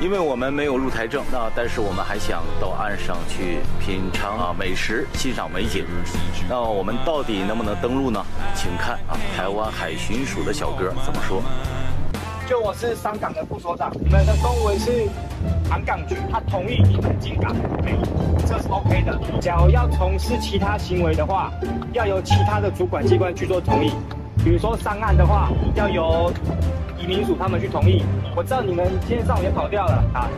因为我们没有入台证，那但是我们还想到岸上去品尝啊美食，欣赏美景。那我们到底能不能登陆呢？请看啊，台湾海巡署的小哥怎么说。就我是商港的副所长，你们的公文是航港局，他同意你们进港，这是 OK 的。假如要从事其他行为的话，要由其他的主管机关去做同意。比如说上岸的话，要由移民署他们去同意。我知道你们今天上午也跑掉了啊。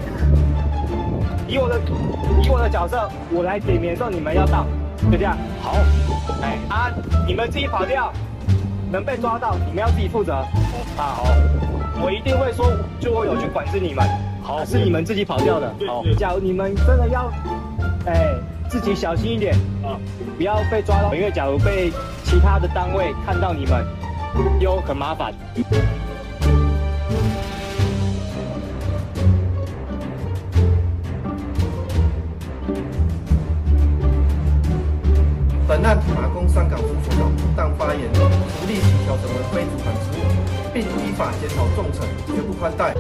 以我的以我的角色，我来点名的时候，你们要到，就这样。好，哎啊，你们自己跑掉，能被抓到，你们要自己负责。啊好。我一定会说，就我有去管制你们，好，是你们自己跑掉的。好，假如你们真的要，哎，自己小心一点啊，不要被抓到，因为假如被其他的单位看到你们，又很麻烦。本案马公上港副所长不当发言，立即调整为非主管职务。并依法检讨重惩，绝不宽待。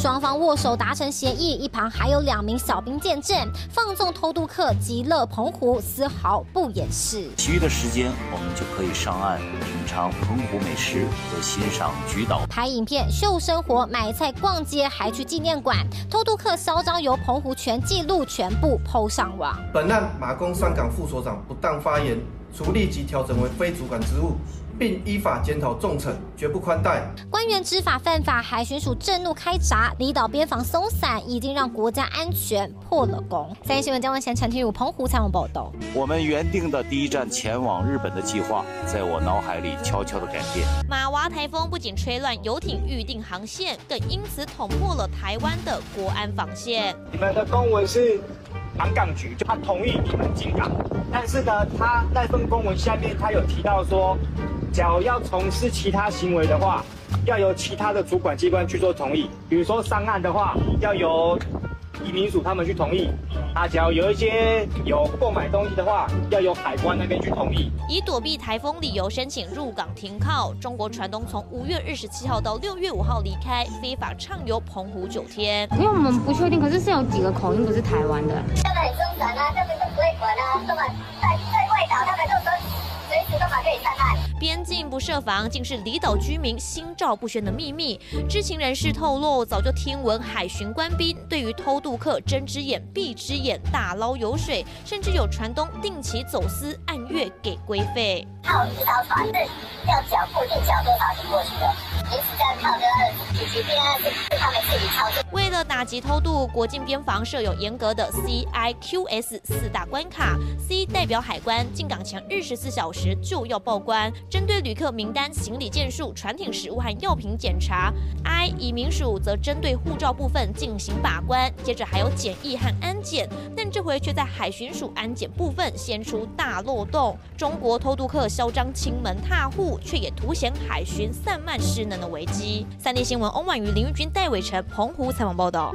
双方握手达成协议，一旁还有两名小兵见证，放纵偷渡客极乐澎湖，丝毫不掩饰。其余的时间，我们就可以上岸品尝澎湖美食和欣赏菊岛，拍影片、秀生活、买菜、逛街，还去纪念馆。偷渡客嚣张游澎湖全记录全部 PO 上网。本案马公上港副所长不当发言。除立即调整为非主管职务，并依法检讨重惩，绝不宽待。官员知法犯法，海巡署震怒开闸，离岛边防松散，已经让国家安全破了功。三立新闻江文贤、陈庭儒澎湖采访报道。我们原定的第一站前往日本的计划，在我脑海里悄悄的改变。马娃台风不仅吹乱游艇预定航线，更因此捅破了台湾的国安防线。你们的公文是？航港局就他同意你们进港，但是呢，他那份公文下面他有提到说，假如要从事其他行为的话，要由其他的主管机关去做同意，比如说上岸的话，要由。移民署他们去同意，啊，只要有一些有购买东西的话，要由海关那边去同意。以躲避台风理由申请入港停靠，中国船东从五月二十七号到六月五号离开，非法畅游澎湖九天。因为我们不确定，可是是有几个口音不是台湾的。他们很松散啊，他们都不会管啊，是吧边境不设防，竟是离岛居民心照不宣的秘密。知情人士透露，早就听闻海巡官兵对于偷渡客睁只眼闭只眼，大捞油水，甚至有船东定期走私，按月给规费。靠一条船是要缴固定缴多少钱过去的？为了打击偷渡，国境边防设有严格的 CIQS 四大关卡。C 代表海关，进港前二十四小时就要报关。针对旅客名单、行李件数、船艇食物和药品检查，I 移民署则针对护照部分进行把关，接着还有检疫和安检，但这回却在海巡署安检部分掀出大漏洞。中国偷渡客嚣张亲门踏户，却也凸显海巡散漫失能的危机。三立新闻欧婉瑜、林玉君、戴伟成，澎湖采访报道。